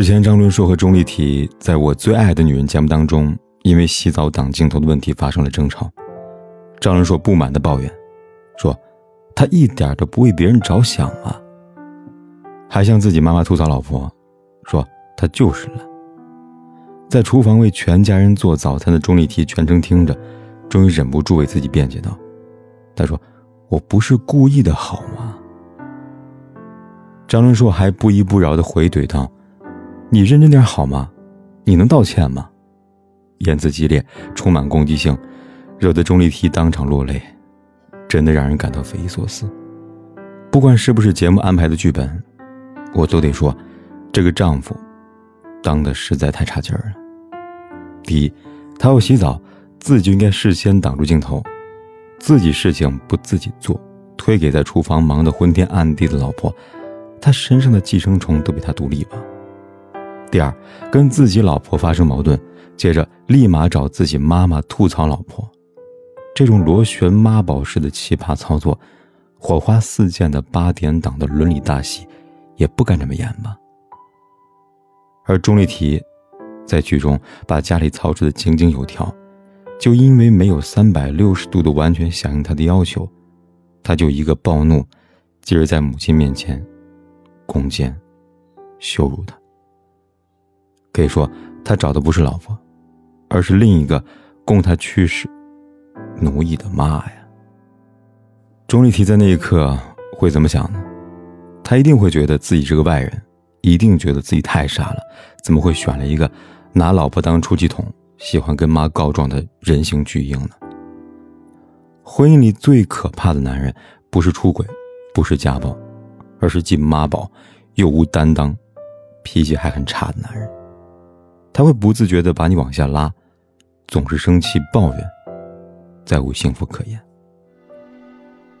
日前，张伦硕和钟丽缇在我最爱的女人节目当中，因为洗澡挡镜头的问题发生了争吵。张伦硕不满的抱怨，说：“他一点都不为别人着想啊！”还向自己妈妈吐槽老婆，说：“他就是懒。”在厨房为全家人做早餐的钟丽缇全程听着，终于忍不住为自己辩解道：“他说，我不是故意的，好吗？”张伦硕还不依不饶的回怼道。你认真点好吗？你能道歉吗？言辞激烈，充满攻击性，惹得钟丽缇当场落泪，真的让人感到匪夷所思。不管是不是节目安排的剧本，我都得说，这个丈夫当的实在太差劲儿了。第一，他要洗澡，自己应该事先挡住镜头，自己事情不自己做，推给在厨房忙得昏天暗地的老婆，他身上的寄生虫都比他独立吧。第二，跟自己老婆发生矛盾，接着立马找自己妈妈吐槽老婆，这种螺旋妈宝式的奇葩操作，火花四溅的八点档的伦理大戏，也不敢这么演吧。而钟丽缇，在剧中把家里操持的井井有条，就因为没有三百六十度的完全响应他的要求，他就一个暴怒，继而在母亲面前，攻坚，羞辱他。可以说，他找的不是老婆，而是另一个供他驱使、奴役的妈呀。钟丽缇在那一刻会怎么想呢？她一定会觉得自己是个外人，一定觉得自己太傻了，怎么会选了一个拿老婆当出气筒、喜欢跟妈告状的人形巨婴呢？婚姻里最可怕的男人，不是出轨，不是家暴，而是既妈宝又无担当、脾气还很差的男人。他会不自觉地把你往下拉，总是生气抱怨，再无幸福可言。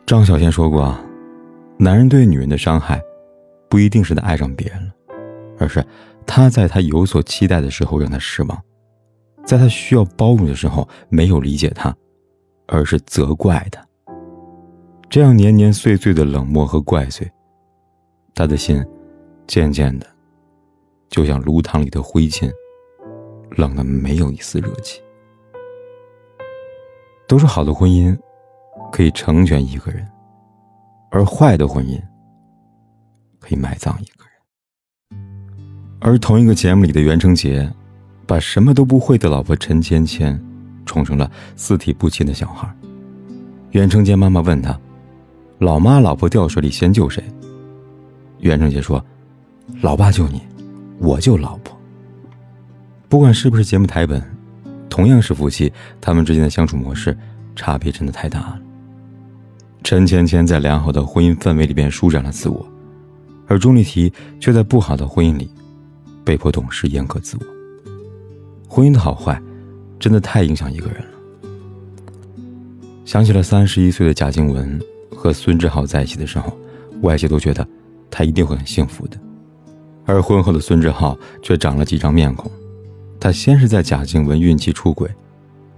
张小娴说过：“男人对女人的伤害，不一定是他爱上别人了，而是他在他有所期待的时候让他失望，在他需要包容的时候没有理解他，而是责怪他。这样年年岁岁的冷漠和怪罪，他的心渐渐的，就像炉膛里的灰烬。”冷的没有一丝热气。都说好的婚姻可以成全一个人，而坏的婚姻可以埋葬一个人。而同一个节目里的袁成杰，把什么都不会的老婆陈芊芊宠成了四体不勤的小孩。袁成杰妈妈问他：“老妈老婆掉水里先救谁？”袁成杰说：“老爸救你，我救老婆。”不管是不是节目台本，同样是夫妻，他们之间的相处模式差别真的太大了。陈芊芊在良好的婚姻氛围里边舒展了自我，而钟丽缇却在不好的婚姻里被迫懂事、严格自我。婚姻的好坏，真的太影响一个人了。想起了三十一岁的贾静雯和孙志浩在一起的时候，外界都觉得他一定会很幸福的，而婚后的孙志浩却长了几张面孔。他先是在贾静雯孕期出轨，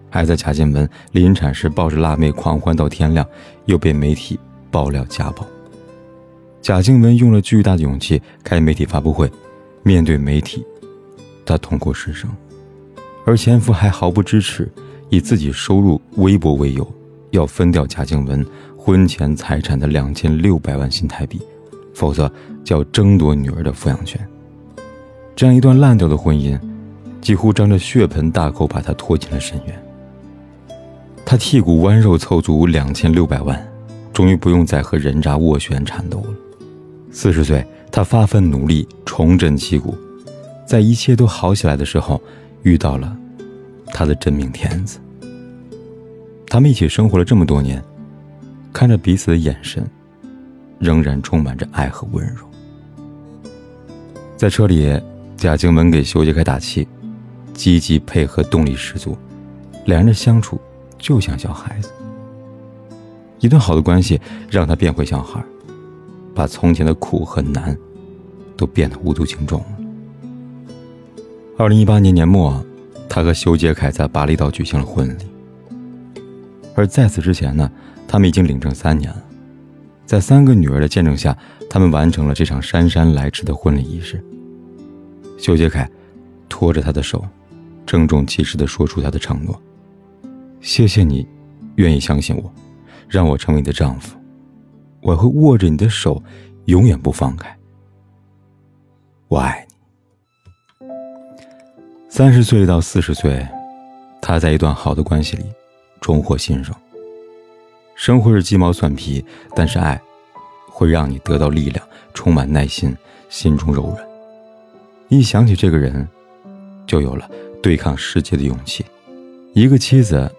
还在贾静雯临产时抱着辣妹狂欢到天亮，又被媒体爆料家暴。贾静雯用了巨大的勇气开媒体发布会，面对媒体，她痛哭失声，而前夫还毫不支持，以自己收入微薄为由，要分掉贾静雯婚前财产的两千六百万新台币，否则就要争夺女儿的抚养权。这样一段烂掉的婚姻。几乎张着血盆大口把他拖进了深渊。他剔骨剜肉凑足两千六百万，终于不用再和人渣斡旋缠斗了。四十岁，他发奋努力重振旗鼓，在一切都好起来的时候，遇到了他的真命天子。他们一起生活了这么多年，看着彼此的眼神，仍然充满着爱和温柔。在车里，贾静雯给修杰楷打气。积极配合，动力十足，两人的相处就像小孩子。一段好的关系让他变回小孩，把从前的苦和难都变得无足轻重了。二零一八年年末，他和修杰楷在巴厘岛举行了婚礼。而在此之前呢，他们已经领证三年了。在三个女儿的见证下，他们完成了这场姗姗来迟的婚礼仪式。修杰楷拖着她的手，郑重其事地说出他的承诺：“谢谢你，愿意相信我，让我成为你的丈夫，我会握着你的手，永远不放开。我爱你。”三十岁到四十岁，他在一段好的关系里。重获新生。生活是鸡毛蒜皮，但是爱，会让你得到力量，充满耐心，心中柔软。一想起这个人，就有了对抗世界的勇气。一个妻子，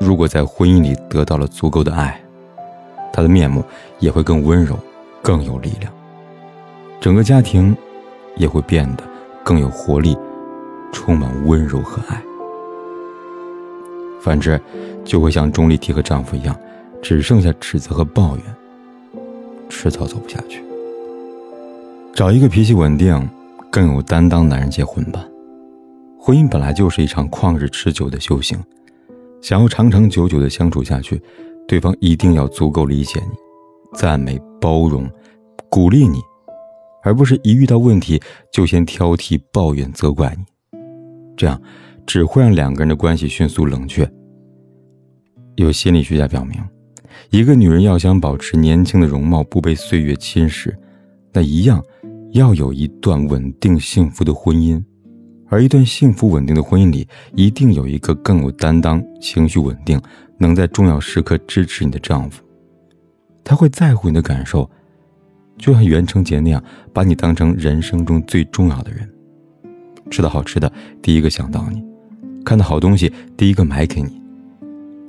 如果在婚姻里得到了足够的爱，她的面目也会更温柔，更有力量。整个家庭，也会变得更有活力，充满温柔和爱。反之，就会像钟丽缇和丈夫一样，只剩下指责和抱怨，迟早走不下去。找一个脾气稳定、更有担当男人结婚吧。婚姻本来就是一场旷日持久的修行，想要长长久久的相处下去，对方一定要足够理解你、赞美、包容、鼓励你，而不是一遇到问题就先挑剔、抱怨、责怪你，这样。只会让两个人的关系迅速冷却。有心理学家表明，一个女人要想保持年轻的容貌不被岁月侵蚀，那一样要有一段稳定幸福的婚姻。而一段幸福稳定的婚姻里，一定有一个更有担当、情绪稳定、能在重要时刻支持你的丈夫。他会在乎你的感受，就像袁成杰那样，把你当成人生中最重要的人。吃到好吃的，第一个想到你。看到好东西，第一个买给你。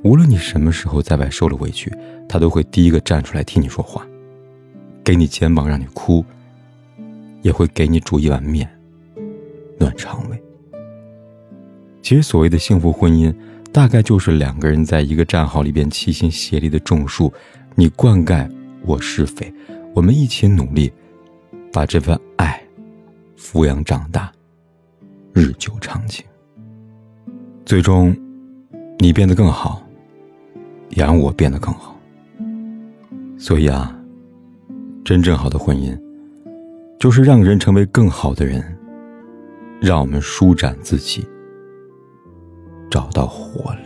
无论你什么时候在外受了委屈，他都会第一个站出来替你说话，给你肩膀让你哭，也会给你煮一碗面，暖肠胃。其实，所谓的幸福婚姻，大概就是两个人在一个战壕里边齐心协力的种树，你灌溉，我施肥，我们一起努力，把这份爱抚养长大，日久长情。最终，你变得更好，也让我变得更好。所以啊，真正好的婚姻，就是让人成为更好的人，让我们舒展自己，找到活力。